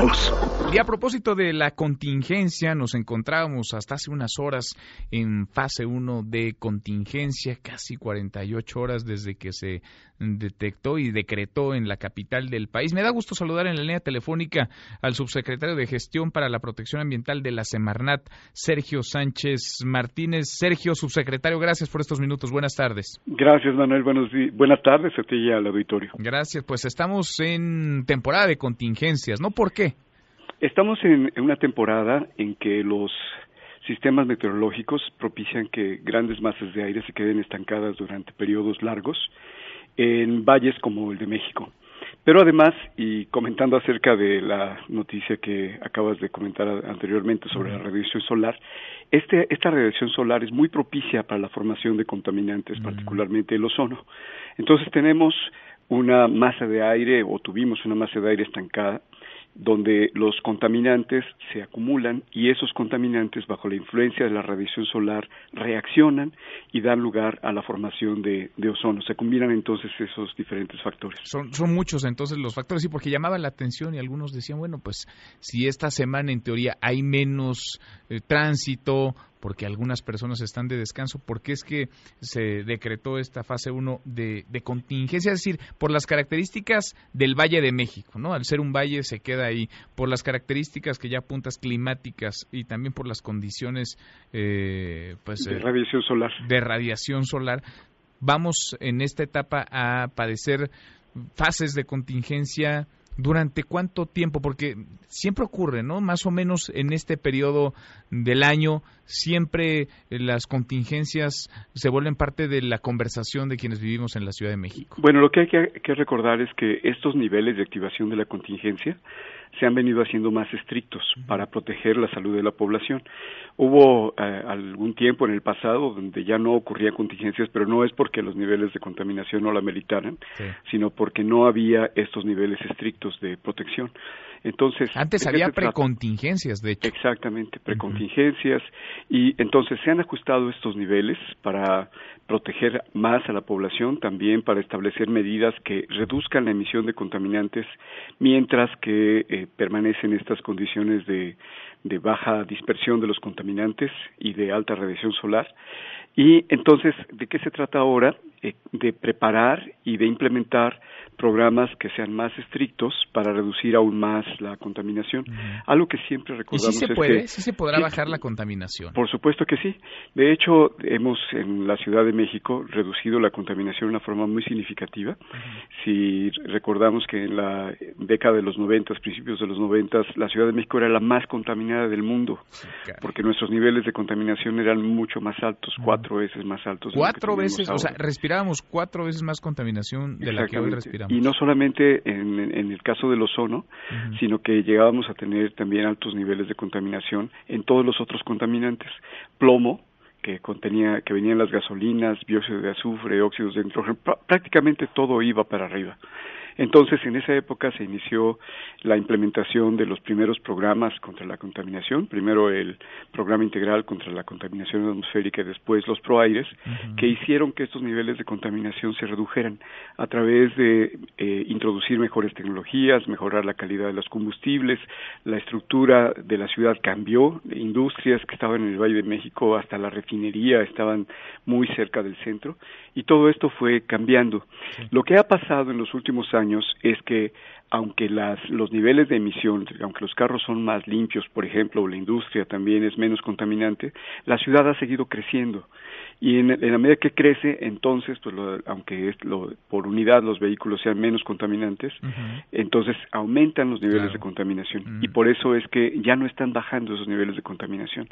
todos. Y a propósito de la contingencia, nos encontrábamos hasta hace unas horas en fase 1 de contingencia, casi 48 horas desde que se detectó y decretó en la capital del país. Me da gusto saludar en la línea telefónica al subsecretario de Gestión para la Protección Ambiental de la Semarnat, Sergio Sánchez Martínez. Sergio, subsecretario, gracias por estos minutos. Buenas tardes. Gracias, Manuel. Buenos buenas tardes a ti y al auditorio. Gracias. Pues estamos en temporada de contingencias, ¿no? ¿Por qué? Estamos en, una temporada en que los sistemas meteorológicos propician que grandes masas de aire se queden estancadas durante periodos largos en valles como el de México. Pero además, y comentando acerca de la noticia que acabas de comentar anteriormente sobre la radiación solar, este, esta radiación solar es muy propicia para la formación de contaminantes, particularmente el ozono. Entonces tenemos una masa de aire o tuvimos una masa de aire estancada donde los contaminantes se acumulan y esos contaminantes bajo la influencia de la radiación solar reaccionan y dan lugar a la formación de, ozono. Se combinan entonces esos diferentes factores. Son, son muchos entonces los factores, y porque llamaba la atención y algunos decían, bueno, pues si esta semana en teoría hay menos eh, tránsito, porque algunas personas están de descanso, porque es que se decretó esta fase 1 de, contingencia, es decir, por las características del Valle de México, ¿no? Al ser un valle se queda ahí, por las características que ya apuntas climáticas y también por las condiciones, eh, pues... De radiación solar. De radiación solar. Vamos en esta etapa a padecer fases de contingencia ¿Durante cuánto tiempo? Porque siempre ocurre, ¿no? Más o menos en este periodo del año, siempre las contingencias se vuelven parte de la conversación de quienes vivimos en la Ciudad de México. Bueno, lo que hay que, recordar es que estos niveles de activación de la contingencia se han venido haciendo más estrictos para proteger la salud de la población. Hubo eh, algún tiempo en el pasado donde ya no ocurrían contingencias, pero no es porque los niveles de contaminación no la meritaran, sino porque no había estos niveles estrictos de protección. Entonces, antes había precontingencias, de hecho. Exactamente, precontingencias y entonces se han ajustado estos niveles para proteger más a la población, también para establecer medidas que reduzcan la emisión de contaminantes mientras que eh, permanecen estas condiciones de, de baja dispersión de los contaminantes y de alta radiación solar. Y entonces, ¿de qué se trata ahora? Eh, de preparar y de implementar programas que sean más estrictos para reducir aún más la contaminación. Algo que siempre recordamos ¿Y si se puede? ¿Sí se podrá bajar la contaminación? Por supuesto que sí. De hecho, hemos en la Ciudad de México reducido la contaminación de una forma muy significativa. Si recordamos que en la década de los noventas, principios de los noventas, la Ciudad de México era la más contaminada del mundo, porque nuestros niveles de contaminación eran mucho más altos, cuatro veces más altos. Cuatro veces, o sea, respirábamos cuatro veces más contaminación de la que hoy respiramos. Y no solamente en, el caso del ozono, sino que llegábamos a tener también altos niveles de contaminación en todos los otros contaminantes. Plomo, que contenía, que venían las gasolinas, dióxido de azufre, óxidos de nitrógeno, prácticamente todo iba para arriba. Entonces, en esa época se inició la implementación de los primeros programas contra la contaminación, primero el programa integral contra la contaminación atmosférica y después los proaires, que hicieron que estos niveles de contaminación se redujeran a través de eh, introducir mejores tecnologías, mejorar la calidad de los combustibles, la estructura de la ciudad cambió, industrias que estaban en el Valle de México hasta la refinería estaban muy cerca del centro. Y todo esto fue cambiando. Lo que ha pasado en los últimos años es que aunque las, los niveles de emisión, aunque los carros son más limpios, por ejemplo, la industria también es menos contaminante, la ciudad ha seguido creciendo y en, la medida que crece, entonces, pues aunque es lo, por unidad los vehículos sean menos contaminantes, entonces aumentan los niveles de contaminación y por eso es que ya no están bajando esos niveles de contaminación.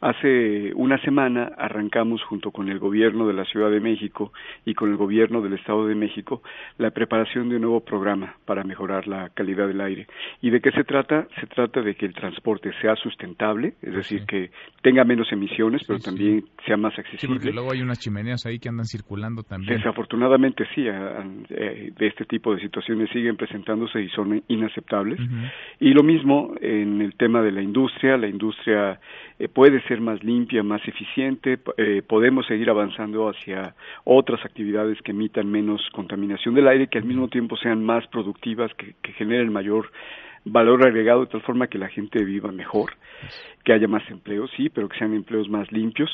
Hace una semana arrancamos junto con el gobierno de la Ciudad de México y con el gobierno del Estado de México la preparación de un nuevo programa para mejorar la calidad del aire. ¿Y de qué se trata? Se trata de que el transporte sea sustentable, es decir, que tenga menos emisiones, pero también sea más accesible luego hay unas chimeneas ahí que andan circulando también. Desafortunadamente sí, eh, de este tipo de situaciones siguen presentándose y son inaceptables. Y lo mismo en el tema de la industria, la industria eh, puede ser más limpia, más eficiente, eh, podemos seguir avanzando hacia otras actividades que emitan menos contaminación del aire, que al mismo tiempo sean más productivas, que, que generen mayor valor agregado de tal forma que la gente viva mejor, que haya más empleos, sí, pero que sean empleos más limpios.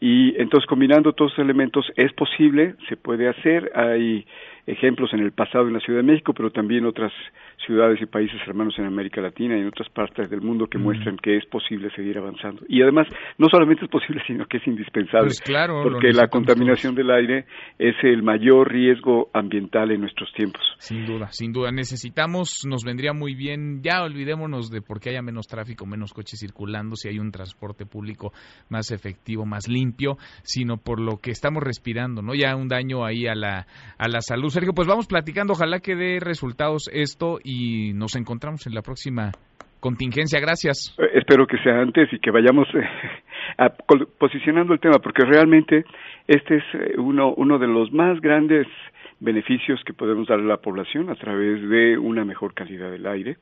Y entonces combinando todos esos elementos es posible, se puede hacer, hay ejemplos en el pasado en la Ciudad de México, pero también otras ciudades y países hermanos en América Latina y en otras partes del mundo que muestran que es posible seguir avanzando. Y además, no solamente es posible, sino que es indispensable, pues claro, porque la contaminación del aire es el mayor riesgo ambiental en nuestros tiempos. Sin duda, sin duda. Necesitamos, nos vendría muy bien, ya olvidémonos de por qué haya menos tráfico, menos coches circulando, si hay un transporte público más efectivo, más limpio, sino por lo que estamos respirando, ¿no? Ya un daño ahí a la, a la salud. Sergio, pues vamos platicando, ojalá que dé resultados esto y nos encontramos en la próxima contingencia. Gracias. Eh, espero que sea antes y que vayamos eh, posicionando el tema, porque realmente este es eh, uno, uno de los más grandes beneficios que podemos dar a la población a través de una mejor calidad del aire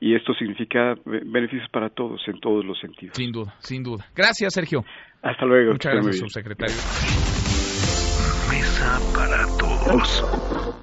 y esto significa beneficios para todos en todos los sentidos. Sin duda, sin duda. Gracias, Sergio. Hasta luego. Muchas gracias, subsecretario. Para todos.